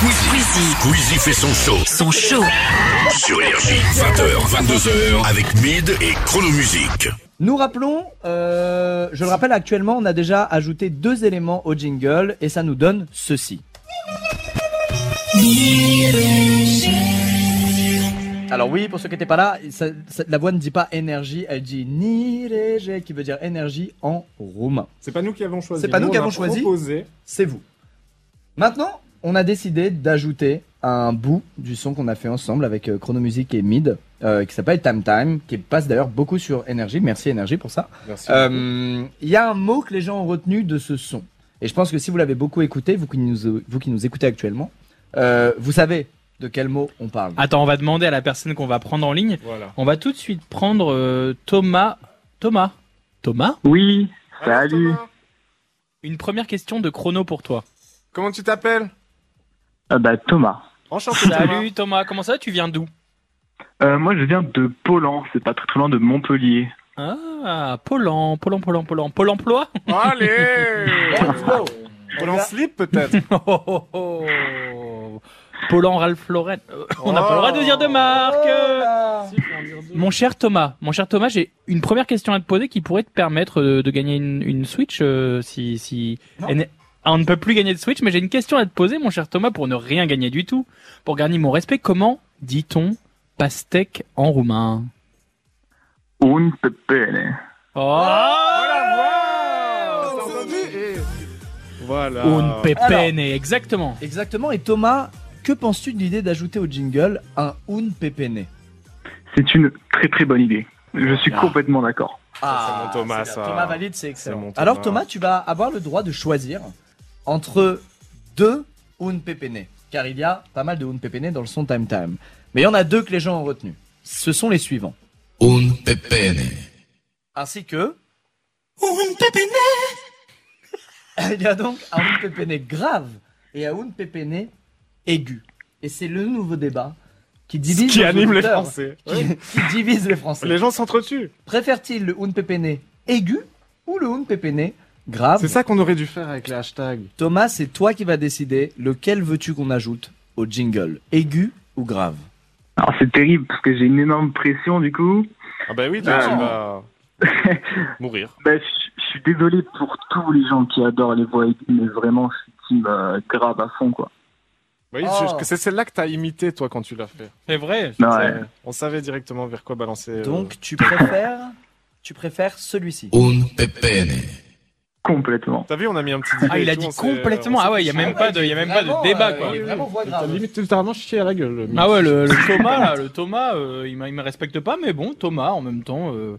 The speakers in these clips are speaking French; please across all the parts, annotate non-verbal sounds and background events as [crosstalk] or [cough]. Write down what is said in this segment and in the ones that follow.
Squeezie. Squeezie fait son show Son show. sur Énergie. 20h, 22h avec Mid et Chronomusique. Nous rappelons, euh, je le rappelle actuellement, on a déjà ajouté deux éléments au jingle et ça nous donne ceci. Alors oui, pour ceux qui n'étaient pas là, ça- ça- la voix ne dit pas énergie, elle dit nirege, qui veut dire énergie en roumain. C'est pas nous qui avons choisi. C'est pas nous qui on avons choisi. proposé. C'est vous. Maintenant, on a décidé d'ajouter un bout du son qu'on a fait ensemble avec euh, Chronomusique et Mid, euh, qui s'appelle Time Time, qui passe d'ailleurs beaucoup sur énergie. Merci énergie pour ça. Euh, Il y a un mot que les gens ont retenu de ce son. Et je pense que si vous l'avez beaucoup écouté, vous qui nous, vous qui nous écoutez actuellement, euh, vous savez de quel mot on parle. Attends, on va demander à la personne qu'on va prendre en ligne. Voilà. On va tout de suite prendre euh, Thomas. Thomas Thomas? Oui, Alors, salut. Thomas, Une première question de chrono pour toi. Comment tu t'appelles? Euh, bah, Thomas. Enchanté. Thomas. [laughs] Salut Thomas, comment ça va Tu viens d'où? Euh, moi, je viens de Polan, c'est pas très très loin de Montpellier. Ah, Polan, Polan, Polan, Polan. Pôle emploi? Allez [laughs] en slip peut-être [laughs] oh, oh, oh. Polan Ralph Lauren. Euh, On n'a pas le droit de dire de marque. Oh. Mon cher Thomas, mon cher Thomas, j'ai une première question à te poser qui pourrait te permettre de, de gagner une, une Switch euh, si si Non. Ah, on ne peut plus gagner de Switch, mais j'ai une question à te poser, mon cher Thomas, pour ne rien gagner du tout, pour gagner mon respect. Comment dit-on pastèque en roumain? Un pepene. Oh, Voilà. Un pepene, exactement. Exactement. Et Thomas, que penses-tu de l'idée d'ajouter au jingle un un pépéné C'est une très très bonne idée. Je suis Ah. complètement d'accord. c'est mon Thomas, c'est ça. Thomas valide, c'est excellent. Thomas. Alors Thomas, tu vas avoir le droit de choisir entre deux un pépéné, car il y a pas mal de un pépéné dans le son Time Time. Mais il y en a deux que les gens ont retenu. Ce sont les suivants. Un pepene. Ainsi que [laughs] Il y a donc un un pépéné grave et un un pépéné aigu. Et c'est le nouveau débat qui divise Qui anime les Français. [laughs] Qui, qui divise les Français. Les gens s'entretuent. Préfère-t-il le un pépéné aigu ou le un pépéné grave C'est ça qu'on aurait dû faire avec les hashtags. Thomas, c'est toi qui vas décider lequel veux-tu qu'on ajoute au jingle, aigu ou grave? Alors c'est terrible parce que j'ai une énorme pression du coup. Ah bah oui, toi, Ah. tu vas [laughs] mourir. Bah, je suis désolé pour tous les gens qui adorent les voix aiguës, mais vraiment je suis team euh, grave à fond quoi. Oui, Oh. c'est celle-là que t'as imité toi quand tu l'as fait. C'est vrai. Non, C'est- ouais. On savait directement vers quoi balancer. euh, Donc tu préfères, tu préfères celui-ci. Un pepene. Complètement. T'as vu, on a mis un petit. Ah, il a dit complètement. Ah ouais, il y a même pas de, il y a même pas de débat quoi. Vraiment voix T'as grave. limite littéralement chié à la gueule. le Ah ouais, le, Thomas, le Thomas, euh, il, m'a- il me respecte pas, mais bon, Thomas, en même temps. euh,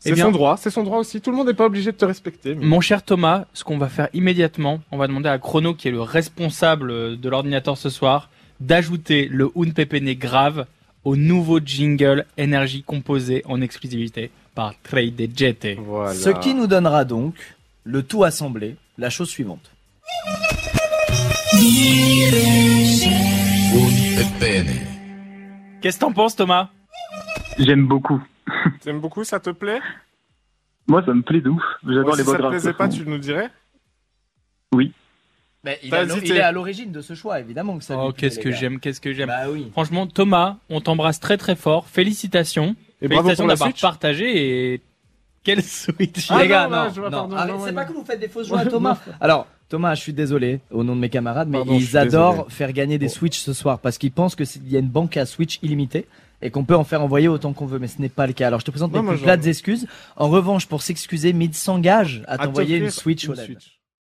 C'est eh bien, son droit, c'est son droit aussi. Tout le monde n'est pas obligé de te respecter. mais- Mon cher Thomas, ce qu'on va faire immédiatement, on va demander à Chrono, qui est le responsable euh, de l'ordinateur ce soir, d'ajouter le Un Pepene grave au nouveau jingle énergie composé en exclusivité par Trade Jete. Voilà. Ce qui nous donnera donc le tout assemblé, la chose suivante. Qu'est-ce que t'en penses, Thomas? J'aime beaucoup. T'aimes beaucoup, ça te plaît? Moi ça me plaît de ouf. J'adore les Si ça te plaisait pas, tu nous dirais? Il, est à l'o- hésité. il est à l'origine de ce choix, évidemment que ça. lui Oh, qu'est-ce que j'aime, qu'est-ce que j'aime. Bah oui. Franchement, Thomas, on t'embrasse très très fort. Félicitations. Et Félicitations d'avoir partagé et quelle Switch. Ah les gars, non, c'est non. pas que vous faites des fausses joies à Thomas. Alors, Thomas, je suis désolé au nom de mes camarades, mais Pardon, ils adorent désolé. faire gagner des Bon. Switch ce soir parce qu'ils pensent que c'est- il y a une banque à Switch illimitée et qu'on peut en faire envoyer autant qu'on veut, mais ce n'est pas le cas. Alors, je te présente Non, mes plus plates excuses. En revanche, pour s'excuser, Mid s'engage à À t'envoyer une Switch une OLED. Switch.